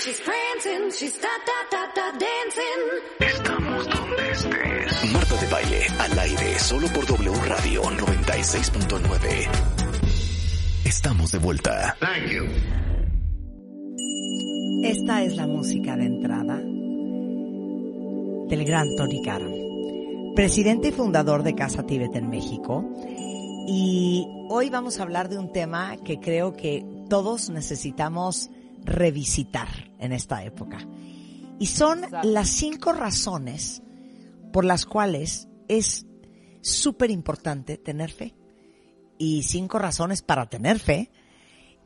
she's prancing, she's da da da da dancing. Estamos donde estés. Marta de baile al aire solo por W Radio 96.9. Estamos de vuelta. Thank you. Esta es la música de entrada del gran Tony Karam, presidente y fundador de Casa Tíbet en México. Y hoy vamos a hablar de un tema que creo que todos necesitamos revisitar en esta época. Y son las cinco razones por las cuales es súper importante tener fe. Y cinco razones para tener fe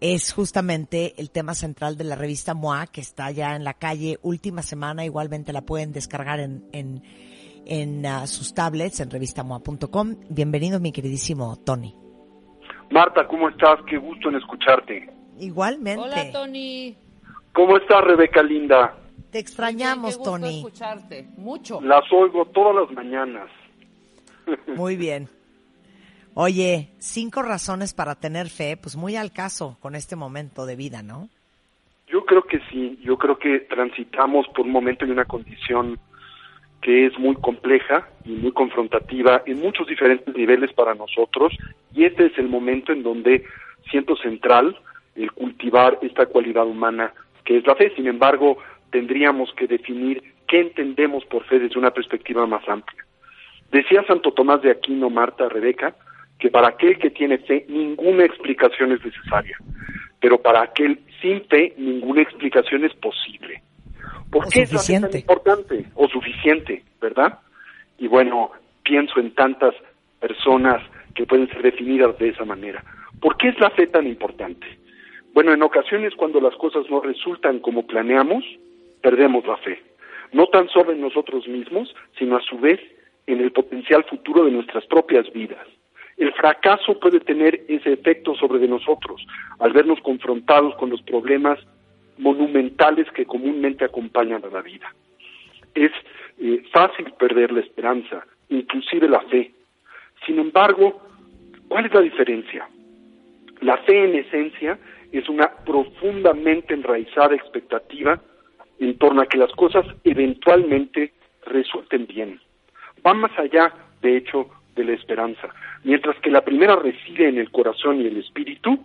es justamente el tema central de la revista MOA, que está ya en la calle última semana. Igualmente la pueden descargar en, en, en uh, sus tablets, en revistamoa.com. Bienvenido, mi queridísimo Tony. Marta, ¿cómo estás? Qué gusto en escucharte. Igualmente. Hola, Tony. ¿Cómo estás, Rebeca Linda? Te extrañamos, Qué gusto Tony. escucharte. Mucho. Las oigo todas las mañanas. Muy bien. Oye, cinco razones para tener fe, pues muy al caso con este momento de vida, ¿no? Yo creo que sí, yo creo que transitamos por un momento en una condición que es muy compleja y muy confrontativa en muchos diferentes niveles para nosotros y este es el momento en donde siento central el cultivar esta cualidad humana que es la fe. Sin embargo, tendríamos que definir qué entendemos por fe desde una perspectiva más amplia. Decía Santo Tomás de Aquino, Marta, Rebeca, que para aquel que tiene fe ninguna explicación es necesaria, pero para aquel sin fe ninguna explicación es posible. ¿Por O qué es la fe tan importante o suficiente, verdad? Y bueno, pienso en tantas personas que pueden ser definidas de esa manera. ¿Por qué es la fe tan importante? Bueno, en ocasiones cuando las cosas no resultan como planeamos, perdemos la fe. No tan solo en nosotros mismos, sino a su vez en el potencial futuro de nuestras propias vidas. El fracaso puede tener ese efecto sobre de nosotros al vernos confrontados con los problemas monumentales que comúnmente acompañan a la vida. Es eh, fácil perder la esperanza, inclusive la fe. Sin embargo, ¿cuál es la diferencia? La fe en esencia es una profundamente enraizada expectativa en torno a que las cosas eventualmente resulten bien. Va más allá, de hecho, de la esperanza. Mientras que la primera reside en el corazón y el espíritu,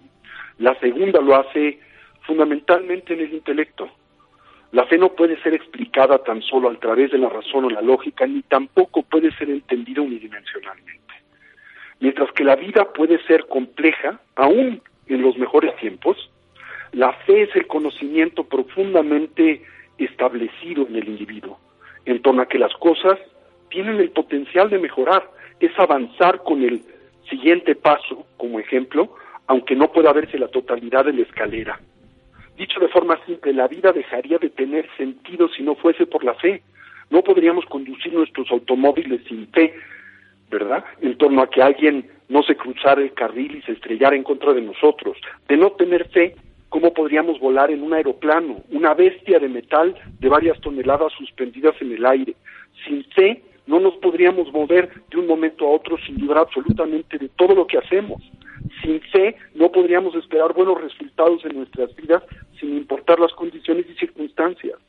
la segunda lo hace fundamentalmente en el intelecto. La fe no puede ser explicada tan solo a través de la razón o la lógica, ni tampoco puede ser entendida unidimensionalmente. Mientras que la vida puede ser compleja, aún en los mejores tiempos, la fe es el conocimiento profundamente establecido en el individuo, en torno a que las cosas tienen el potencial de mejorar, es avanzar con el siguiente paso, como ejemplo, aunque no pueda verse la totalidad de la escalera. Dicho de forma simple, la vida dejaría de tener sentido si no fuese por la fe. No podríamos conducir nuestros automóviles sin fe, ¿verdad? En torno a que alguien no se cruzara el carril y se estrellara en contra de nosotros. De no tener fe, ¿cómo podríamos volar en un aeroplano, una bestia de metal de varias toneladas suspendidas en el aire? Sin fe, no nos podríamos mover de un momento a otro sin dudar absolutamente de todo lo que hacemos. Sin fe no podríamos esperar buenos resultados en nuestras vidas sin importar las condiciones y circunstancias.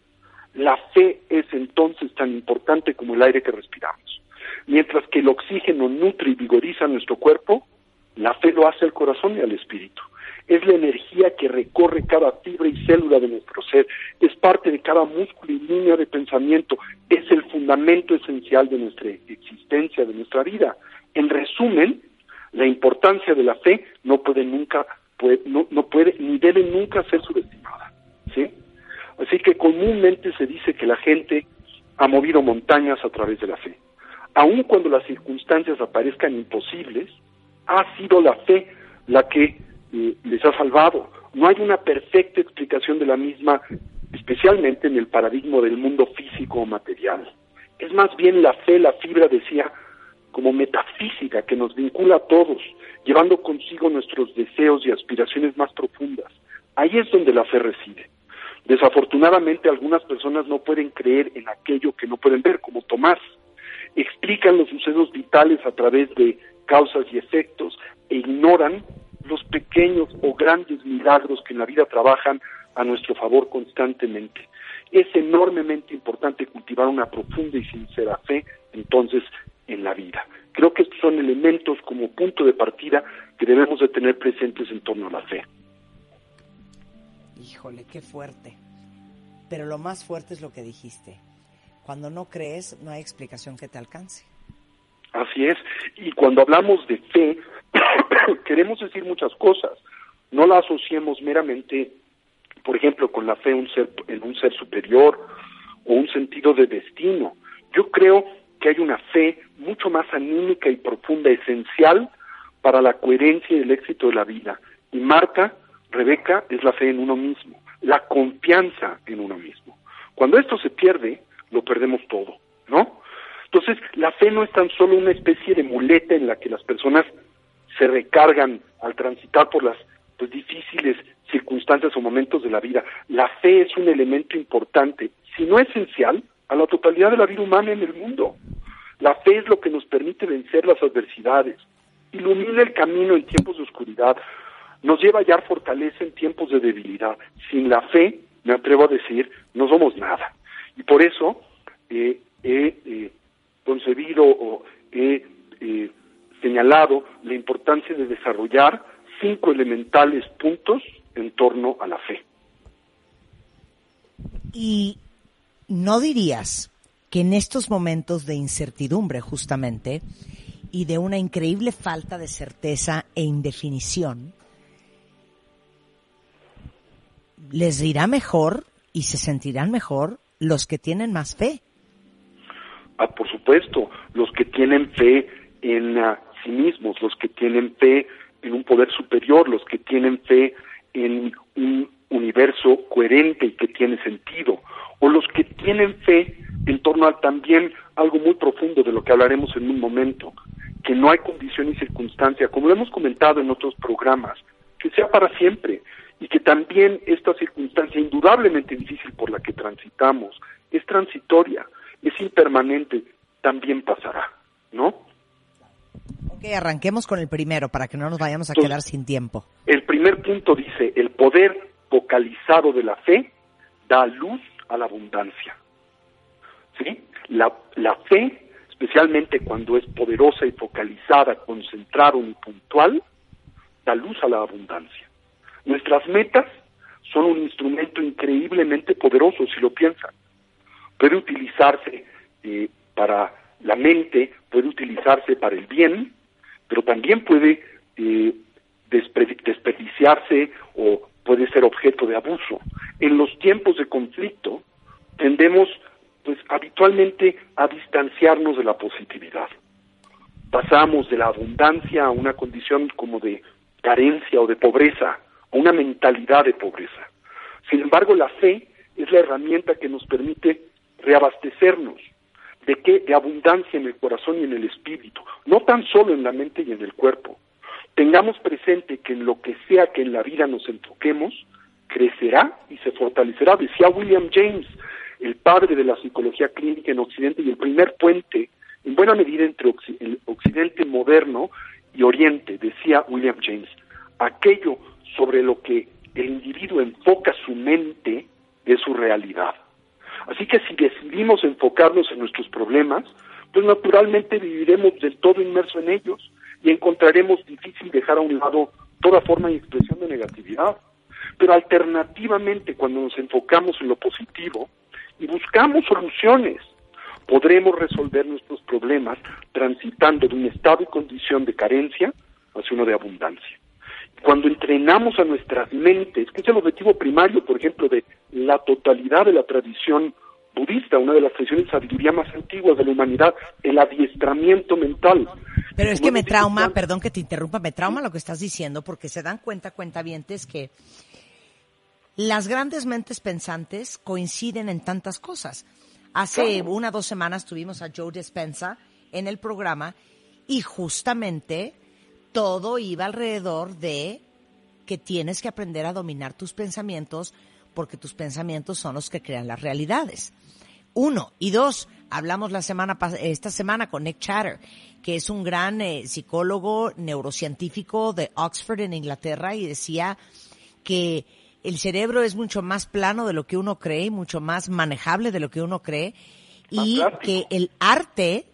La fe es entonces tan importante como el aire que respiramos. Mientras que el oxígeno nutre y vigoriza nuestro cuerpo, la fe lo hace al corazón y al espíritu. Es la energía que recorre cada fibra y célula de nuestro ser, es parte de cada músculo y línea de pensamiento, es el fundamento esencial de nuestra existencia, de nuestra vida. En resumen, la importancia de la fe no puede nunca, puede, no, no puede ni debe nunca ser subestimada. ¿sí? Así que comúnmente se dice que la gente ha movido montañas a través de la fe. Aun cuando las circunstancias aparezcan imposibles, ha sido la fe la que eh, les ha salvado. No hay una perfecta explicación de la misma, especialmente en el paradigma del mundo físico o material. Es más bien la fe, la fibra, decía, como metafísica que nos vincula a todos, llevando consigo nuestros deseos y aspiraciones más profundas. Ahí es donde la fe reside. Desafortunadamente algunas personas no pueden creer en aquello que no pueden ver, como Tomás. Explican los sucesos vitales a través de causas y efectos e ignoran los pequeños o grandes milagros que en la vida trabajan a nuestro favor constantemente. Es enormemente importante cultivar una profunda y sincera fe, entonces, en la vida. Creo que estos son elementos como punto de partida que debemos de tener presentes en torno a la fe. Híjole, qué fuerte. Pero lo más fuerte es lo que dijiste. Cuando no crees, no hay explicación que te alcance. Así es. Y cuando hablamos de fe, queremos decir muchas cosas. No la asociemos meramente, por ejemplo, con la fe un ser, en un ser superior o un sentido de destino. Yo creo que hay una fe mucho más anímica y profunda, esencial para la coherencia y el éxito de la vida. Y Marta, Rebeca, es la fe en uno mismo, la confianza en uno mismo. Cuando esto se pierde, lo perdemos todo, ¿no? Entonces, la fe no es tan solo una especie de muleta en la que las personas se recargan al transitar por las pues, difíciles circunstancias o momentos de la vida. La fe es un elemento importante, si no esencial, a la totalidad de la vida humana en el mundo. La fe es lo que nos permite vencer las adversidades, ilumina el camino en tiempos de oscuridad, nos lleva a hallar fortaleza en tiempos de debilidad. Sin la fe, me atrevo a decir, no somos nada. Y por eso eh, he eh, concebido o he eh, señalado la importancia de desarrollar cinco elementales puntos en torno a la fe. Y no dirías que en estos momentos de incertidumbre justamente y de una increíble falta de certeza e indefinición, les irá mejor y se sentirán mejor los que tienen más fe. Ah, por supuesto, los que tienen fe en uh, sí mismos, los que tienen fe en un poder superior, los que tienen fe en un universo coherente y que tiene sentido, o los que tienen fe en torno a también algo muy profundo de lo que hablaremos en un momento, que no hay condición y circunstancia, como lo hemos comentado en otros programas, que sea para siempre y que también esta circunstancia indudablemente difícil por la que transitamos es transitoria, es impermanente, también pasará, ¿no? Ok, arranquemos con el primero para que no nos vayamos a quedar sin tiempo. El primer punto dice, el poder focalizado de la fe da luz a la abundancia. ¿Sí? La, la fe, especialmente cuando es poderosa y focalizada, concentrada y puntual, da luz a la abundancia. Nuestras metas son un instrumento increíblemente poderoso, si lo piensan. Puede utilizarse eh, para la mente, puede utilizarse para el bien, pero también puede eh, desperdiciarse o puede ser objeto de abuso. En los tiempos de conflicto tendemos pues habitualmente a distanciarnos de la positividad. Pasamos de la abundancia a una condición como de carencia o de pobreza, una mentalidad de pobreza. Sin embargo, la fe es la herramienta que nos permite reabastecernos de qué de abundancia en el corazón y en el espíritu, no tan solo en la mente y en el cuerpo. Tengamos presente que en lo que sea que en la vida nos enfoquemos, crecerá y se fortalecerá. Decía William James, el padre de la psicología clínica en Occidente y el primer puente, en buena medida, entre el Occidente moderno y Oriente, decía William James, aquello sobre lo que el individuo enfoca su mente es su realidad. Así que si decidimos enfocarnos en nuestros problemas, pues naturalmente viviremos del todo inmerso en ellos y encontraremos difícil dejar a un lado toda forma y expresión de negatividad. Pero alternativamente, cuando nos enfocamos en lo positivo y buscamos soluciones, podremos resolver nuestros problemas transitando de un estado y condición de carencia hacia uno de abundancia. Cuando entrenamos a nuestras mentes, que es el objetivo primario, por ejemplo, de la totalidad de la tradición budista, una de las tradiciones de sabiduría más antiguas de la humanidad, el adiestramiento mental. Pero es que me trauma, perdón que te interrumpa, me trauma lo que estás diciendo porque se dan cuenta, cuentavientes, que las grandes mentes pensantes coinciden en tantas cosas. Hace una o dos semanas tuvimos a Joe Dispensa en el programa y justamente todo iba alrededor de que tienes que aprender a dominar tus pensamientos porque tus pensamientos son los que crean las realidades. Uno. Y dos, hablamos la semana esta semana con Nick Chatter, que es un gran eh, psicólogo neurocientífico de Oxford en Inglaterra y decía que el cerebro es mucho más plano de lo que uno cree y mucho más manejable de lo que uno cree y que el arte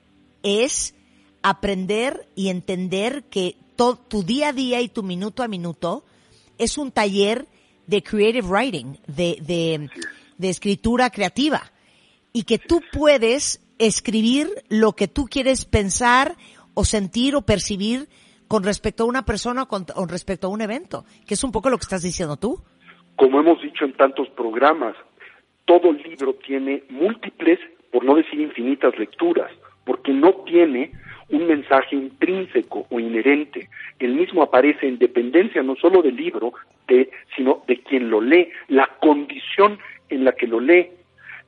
es aprender y entender que tu día a día y tu minuto a minuto es un taller de creative writing, de, de, de escritura creativa y que tú puedes escribir lo que tú quieres pensar o sentir o percibir con respecto a una persona o con, con respecto a un evento, que es un poco lo que estás diciendo tú. Como hemos dicho en tantos programas, todo libro tiene múltiples, por no decir infinitas lecturas, porque no tiene un mensaje intrínseco o inherente. El mismo aparece en dependencia no solo del libro, de, sino de quien lo lee, la condición en la que lo lee,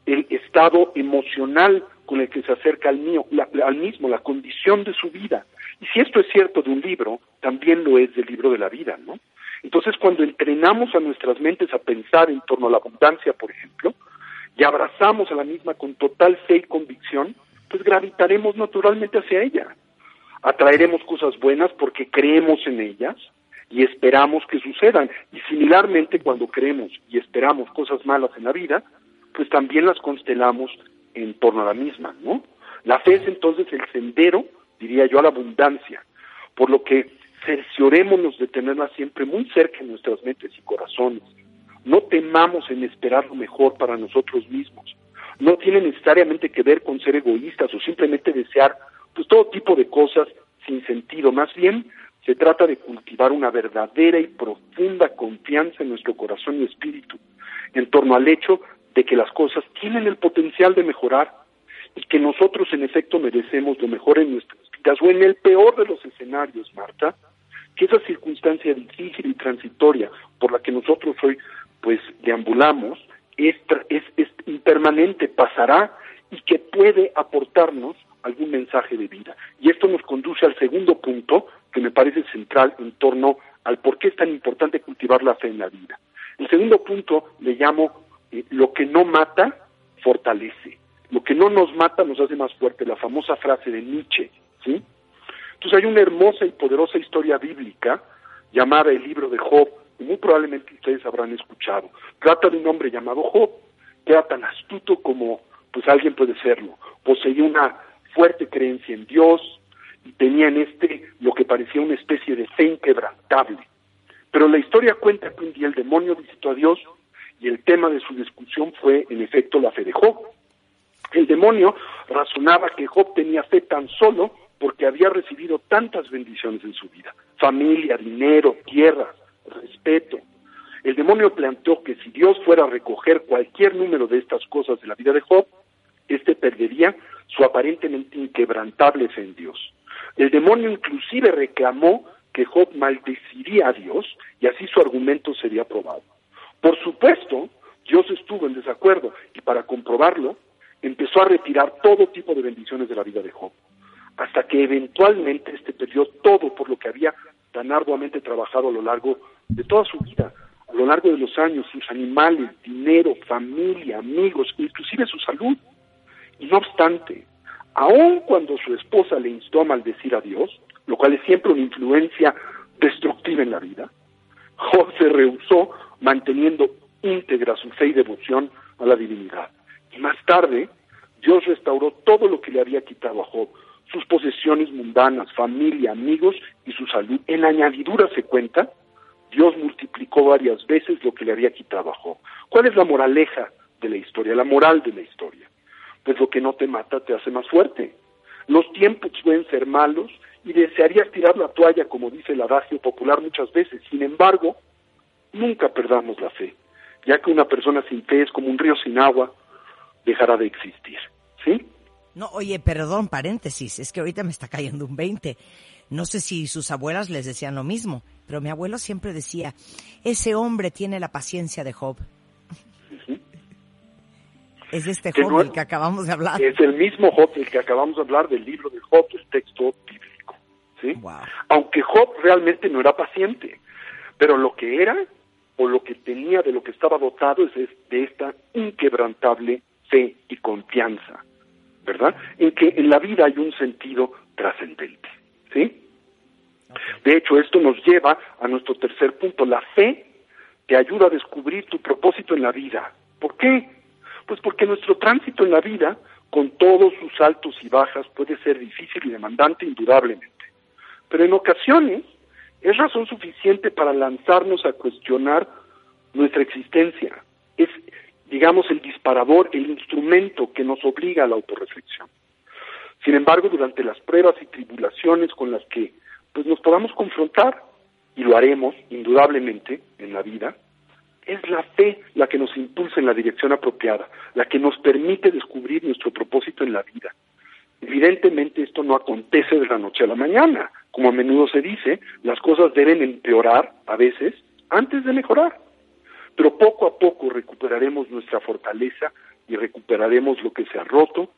el estado emocional con el que se acerca al, mío, la- al mismo, la condición de su vida. Y si esto es cierto de un libro, también lo es del libro de la vida, ¿no? Entonces, cuando entrenamos a nuestras mentes a pensar en torno a la abundancia, por ejemplo, y abrazamos a la misma con total fe y convicción, pues gravitaremos naturalmente hacia ella. Atraeremos cosas buenas porque creemos en ellas y esperamos que sucedan. Y similarmente, cuando creemos y esperamos cosas malas en la vida, pues también las constelamos en torno a la misma, ¿no? La fe es entonces el sendero, diría yo, a la abundancia, por lo que cerciorémonos de tenerla siempre muy cerca en nuestras mentes y corazones. No temamos en esperar lo mejor para nosotros mismos. No tiene necesariamente que ver con ser egoístas o simplemente desear pues todo tipo de cosas sin sentido. Más bien se trata de cultivar una verdadera y profunda confianza en nuestro corazón y espíritu en torno al hecho de que las cosas tienen el potencial de mejorar y que nosotros en efecto merecemos lo mejor en nuestras vidas o en el peor de los escenarios, Marta, que esa circunstancia difícil y transitoria por la que nosotros hoy pues deambulamos es, es, es impermanente, pasará y que puede aportarnos algún mensaje de vida. Y esto nos conduce al segundo punto que me parece central en torno al por qué es tan importante cultivar la fe en la vida. El segundo punto le llamo eh, lo que no mata, fortalece. Lo que no nos mata nos hace más fuerte, la famosa frase de Nietzsche, ¿sí? Entonces hay una hermosa y poderosa historia bíblica llamada el libro de Job, muy probablemente ustedes habrán escuchado. Trata de un hombre llamado Job, que era tan astuto como pues alguien puede serlo. Poseía una fuerte creencia en Dios y tenía en este lo que parecía una especie de fe inquebrantable. Pero la historia cuenta que un día el demonio visitó a Dios y el tema de su discusión fue en efecto la fe de Job. El demonio razonaba que Job tenía fe tan solo porque había recibido tantas bendiciones en su vida, familia, dinero, tierra, respeto. El demonio planteó que si Dios fuera a recoger cualquier número de estas cosas de la vida de Job, éste perdería su aparentemente inquebrantable fe en Dios. El demonio inclusive reclamó que Job maldeciría a Dios y así su argumento sería probado. Por supuesto, Dios estuvo en desacuerdo y para comprobarlo empezó a retirar todo tipo de bendiciones de la vida de Job, hasta que eventualmente este perdió todo por lo que había tan arduamente trabajado a lo largo de toda su vida, a lo largo de los años, sus animales, dinero, familia, amigos, inclusive su salud. Y no obstante, aun cuando su esposa le instó a maldecir a Dios, lo cual es siempre una influencia destructiva en la vida, Job se rehusó manteniendo íntegra su fe y devoción a la divinidad. Y más tarde, Dios restauró todo lo que le había quitado a Job, sus posesiones mundanas, familia, amigos y su salud. En añadidura se cuenta, Dios multiplicó varias veces lo que le había quitado a Job. ¿Cuál es la moraleja de la historia, la moral de la historia? Pues lo que no te mata te hace más fuerte. Los tiempos pueden ser malos y desearías tirar la toalla, como dice el adagio popular muchas veces. Sin embargo, nunca perdamos la fe, ya que una persona sin fe es como un río sin agua, dejará de existir. ¿Sí? No, oye, perdón, paréntesis, es que ahorita me está cayendo un 20. No sé si sus abuelas les decían lo mismo, pero mi abuelo siempre decía, ese hombre tiene la paciencia de Job. Es este Job no- del que acabamos de hablar. Es el mismo Job del que acabamos de hablar del libro de Job, el texto bíblico. ¿sí? Wow. Aunque Job realmente no era paciente, pero lo que era o lo que tenía de lo que estaba dotado es es de esta inquebrantable fe y confianza, ¿verdad? En que en la vida hay un sentido trascendente, ¿sí? De hecho, esto nos lleva a nuestro tercer punto. La fe te ayuda a descubrir tu propósito en la vida. ¿Por qué? Pues porque nuestro tránsito en la vida, con todos sus altos y bajas, puede ser difícil y demandante indudablemente. Pero en ocasiones es razón suficiente para lanzarnos a cuestionar nuestra existencia. Es, digamos, el disparador, el instrumento que nos obliga a la autorreflexión. Sin embargo, durante las pruebas y tribulaciones con las que pues, nos podamos confrontar, y lo haremos indudablemente en la vida, es la fe la que nos impulsa en la dirección apropiada, la que nos permite descubrir nuestro propósito en la vida. Evidentemente esto no acontece de la noche a la mañana. Como a menudo se dice, las cosas deben empeorar a veces antes de mejorar. Pero poco a poco recuperaremos nuestra fortaleza y recuperaremos lo que se ha roto.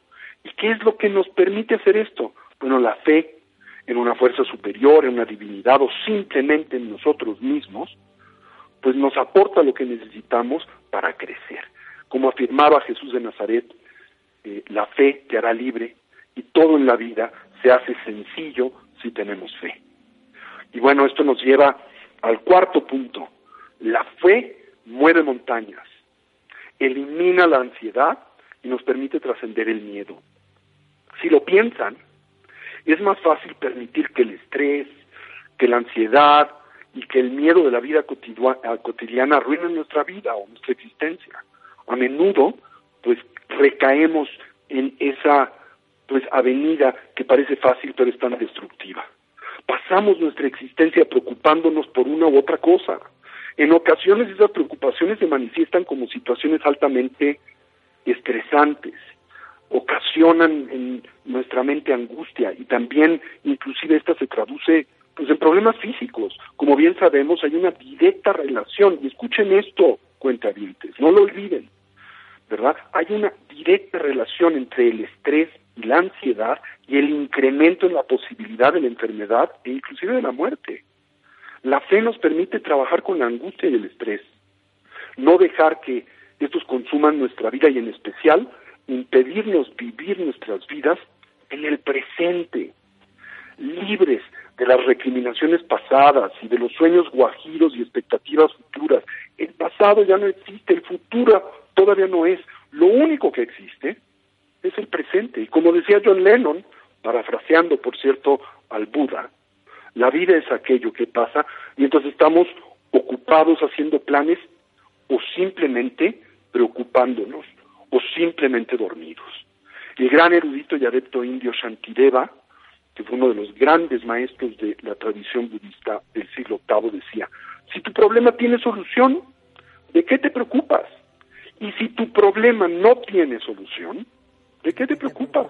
¿Y qué es lo que nos permite hacer esto? Bueno, la fe en una fuerza superior, en una divinidad o simplemente en nosotros mismos, pues nos aporta lo que necesitamos para crecer. Como afirmaba Jesús de Nazaret, eh, la fe te hará libre y todo en la vida se hace sencillo si tenemos fe. Y bueno, esto nos lleva al cuarto punto. La fe mueve montañas, elimina la ansiedad y nos permite trascender el miedo. Si lo piensan, es más fácil permitir que el estrés, que la ansiedad y que el miedo de la vida cotidiana arruinen nuestra vida o nuestra existencia. A menudo, pues recaemos en esa pues avenida que parece fácil pero es tan destructiva. Pasamos nuestra existencia preocupándonos por una u otra cosa. En ocasiones esas preocupaciones se manifiestan como situaciones altamente estresantes, ocasionan en nuestra mente angustia y también inclusive esta se traduce pues en problemas físicos. Como bien sabemos, hay una directa relación, y escuchen esto, cuentavientes, no lo olviden, ¿verdad? Hay una directa relación entre el estrés y la ansiedad y el incremento en la posibilidad de la enfermedad e inclusive de la muerte. La fe nos permite trabajar con la angustia y el estrés, no dejar que estos consuman nuestra vida y en especial impedirnos vivir nuestras vidas en el presente, libres de las recriminaciones pasadas y de los sueños guajiros y expectativas futuras. El pasado ya no existe, el futuro todavía no es. Lo único que existe es el presente. Y como decía John Lennon, parafraseando, por cierto, al Buda, la vida es aquello que pasa entonces estamos ocupados haciendo planes o simplemente preocupándonos o simplemente dormidos. El gran erudito y adepto indio Shantideva, que fue uno de los grandes maestros de la tradición budista del siglo VIII, decía, si tu problema tiene solución, ¿de qué te preocupas? Y si tu problema no tiene solución, ¿de qué te preocupas?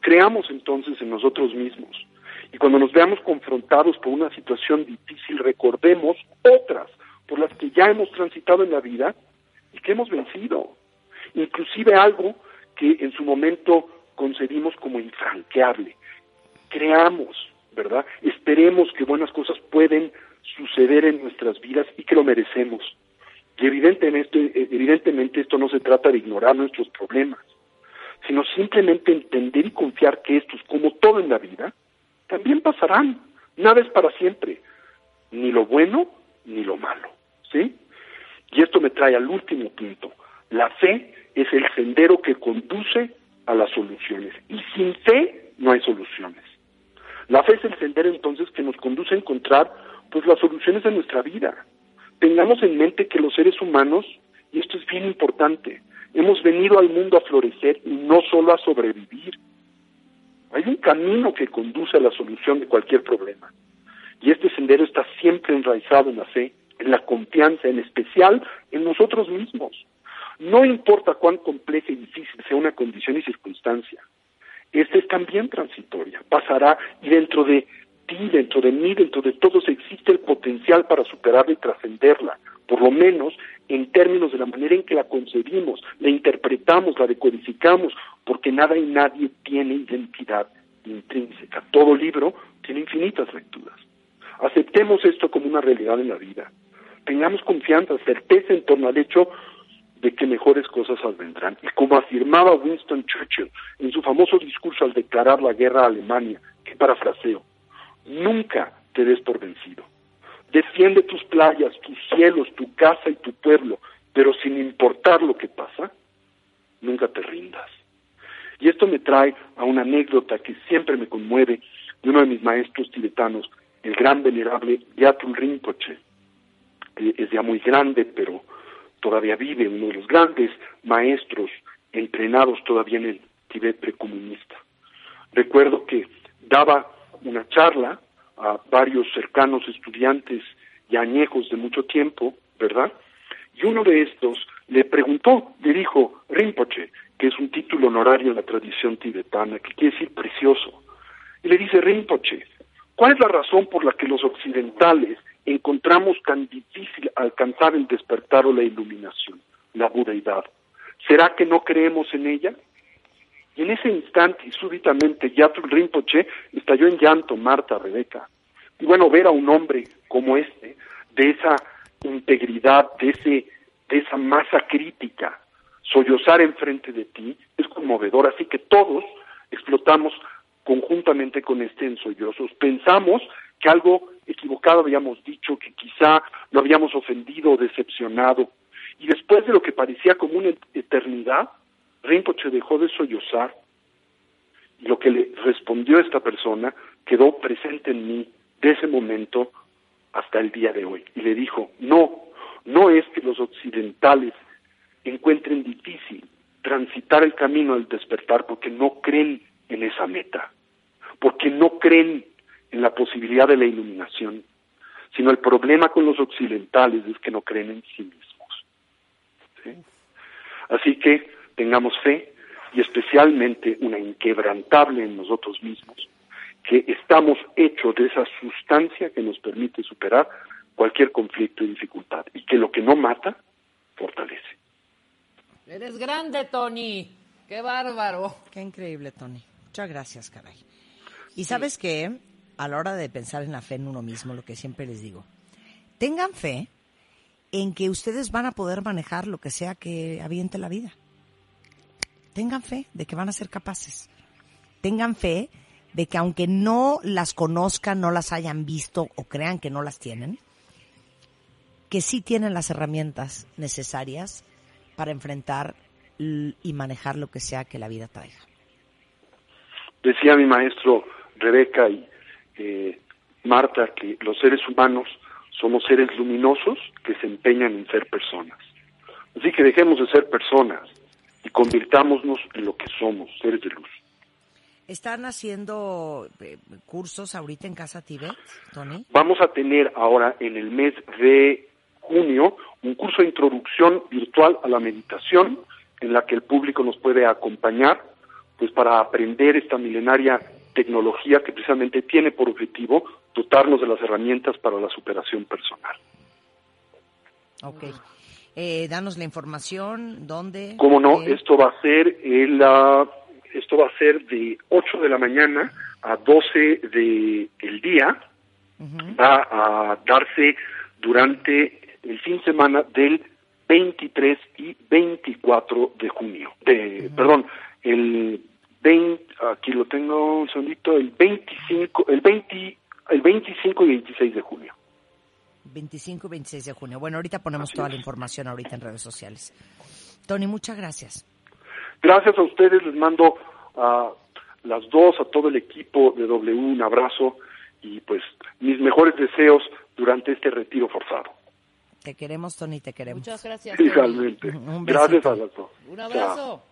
Creamos entonces en nosotros mismos. Y cuando nos veamos confrontados por una situación difícil, recordemos otras por las que ya hemos transitado en la vida y que hemos vencido inclusive algo que en su momento concebimos como infranqueable. Creamos, ¿verdad? Esperemos que buenas cosas pueden suceder en nuestras vidas y que lo merecemos. Y evidentemente, evidentemente esto no se trata de ignorar nuestros problemas, sino simplemente entender y confiar que estos, como todo en la vida, también pasarán. Nada es para siempre, ni lo bueno ni lo malo, ¿sí? Y esto me trae al último punto. La fe es el sendero que conduce a las soluciones. Y sin fe no hay soluciones. La fe es el sendero entonces que nos conduce a encontrar pues las soluciones de nuestra vida. Tengamos en mente que los seres humanos, y esto es bien importante, hemos venido al mundo a florecer y no solo a sobrevivir. Hay un camino que conduce a la solución de cualquier problema. Y este sendero está siempre enraizado en la fe, en la confianza, en especial en nosotros mismos. No importa cuán compleja y difícil sea una condición y circunstancia, esta es también transitoria, pasará y dentro de ti, dentro de mí, dentro de todos existe el potencial para superarla y trascenderla, por lo menos en términos de la manera en que la concebimos, la interpretamos, la decodificamos, porque nada y nadie tiene identidad intrínseca. Todo libro tiene infinitas lecturas. Aceptemos esto como una realidad en la vida. Tengamos confianza, certeza en torno al hecho de que mejores cosas vendrán. Y como afirmaba Winston Churchill en su famoso discurso al declarar la guerra a Alemania, que parafraseo, nunca te des por vencido. defiende tus playas, tus cielos, tu casa y tu pueblo, pero sin importar lo que pasa, nunca te rindas. Y esto me trae a una anécdota que siempre me conmueve de uno de mis maestros tibetanos, el gran venerable Yatul Rinpoche. que es ya muy grande, pero todavía vive, uno de los grandes maestros entrenados todavía en el Tibet precomunista. Recuerdo que daba una charla a varios cercanos estudiantes y añejos de mucho tiempo, ¿verdad? Y uno de estos le preguntó, le dijo, Rinpoche, que es un título honorario en la tradición tibetana, que quiere decir precioso, y le dice, Rinpoche, ¿cuál es la razón por la que los occidentales encontramos tan difícil alcanzar el despertar o la iluminación, la budeidad? ¿Será que no creemos en ella? Y en ese instante y súbitamente Yatul Rinpoche estalló en llanto Marta, Rebeca. Y bueno, ver a un hombre como este, de esa integridad, de, ese, de esa masa crítica, sollozar enfrente de ti, es conmovedor. Así que todos explotamos conjuntamente con este en sollozos. Pensamos que algo equivocado habíamos dicho, que quizá lo habíamos ofendido o decepcionado. Y después de lo que parecía como una eternidad, Rinpoche dejó de sollozar y lo que le respondió esta persona quedó presente en mí de ese momento hasta el día de hoy. Y le dijo, no, no es que los occidentales encuentren difícil transitar el camino del despertar porque no creen en esa meta, porque no creen en la posibilidad de la iluminación, sino el problema con los occidentales es que no creen en sí mismos. ¿sí? Así que tengamos fe y especialmente una inquebrantable en nosotros mismos, que estamos hechos de esa sustancia que nos permite superar cualquier conflicto y dificultad y que lo que no mata, fortalece. Eres grande, Tony. Qué bárbaro. Qué increíble, Tony. Muchas gracias, caray. Y sabes qué, a la hora de pensar en la fe en uno mismo, lo que siempre les digo, tengan fe en que ustedes van a poder manejar lo que sea que aviente la vida. Tengan fe de que van a ser capaces. Tengan fe de que aunque no las conozcan, no las hayan visto o crean que no las tienen, que sí tienen las herramientas necesarias para enfrentar y manejar lo que sea que la vida traiga. Decía mi maestro Rebeca y eh, Marta que los seres humanos somos seres luminosos que se empeñan en ser personas. Así que dejemos de ser personas y convirtámonos en lo que somos, seres de luz. ¿Están haciendo eh, cursos ahorita en Casa Tibet, Tony? Vamos a tener ahora en el mes de junio un curso de introducción virtual a la meditación en la que el público nos puede acompañar pues para aprender esta milenaria tecnología que precisamente tiene por objetivo dotarnos de las herramientas para la superación personal. Ok. Eh, danos la información, ¿dónde? Como no, Eh, esto va a ser el, ah, esto va a ser de 8 de la mañana a 12 de el día. Va a darse durante el fin de semana del 23 y 24 de junio. De, Perdón, el 20, aquí lo tengo un segundito, el 25, el 20, el 25 y 26 de junio. 25 y 26 de junio. Bueno, ahorita ponemos Así toda es. la información ahorita en redes sociales. Tony, muchas gracias. Gracias a ustedes, les mando a las dos, a todo el equipo de W un abrazo y pues mis mejores deseos durante este retiro forzado. Te queremos, Tony, te queremos. Muchas gracias. Igualmente. Un Gracias besito. a las dos. Un Chao.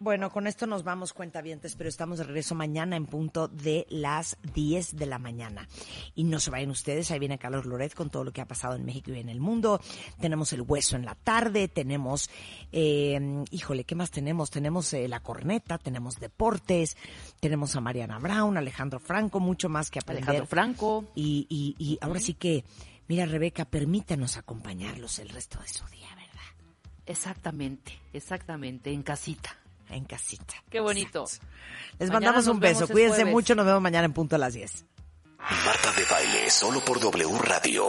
Bueno, con esto nos vamos cuentavientes, pero estamos de regreso mañana en punto de las 10 de la mañana. Y no se vayan ustedes, ahí viene Carlos Loret con todo lo que ha pasado en México y en el mundo. Tenemos el hueso en la tarde, tenemos, eh, híjole, ¿qué más tenemos? Tenemos eh, la corneta, tenemos deportes, tenemos a Mariana Brown, Alejandro Franco, mucho más que aprender. Alejandro Franco. Y, y, y ahora sí que, mira Rebeca, permítanos acompañarlos el resto de su día, ¿verdad? Exactamente, exactamente, en casita. En casita. Qué bonito. Les Mañana mandamos un beso. Cuídense jueves. mucho. Nos vemos mañana en punto a las 10. Marta de Baile, solo por W Radio.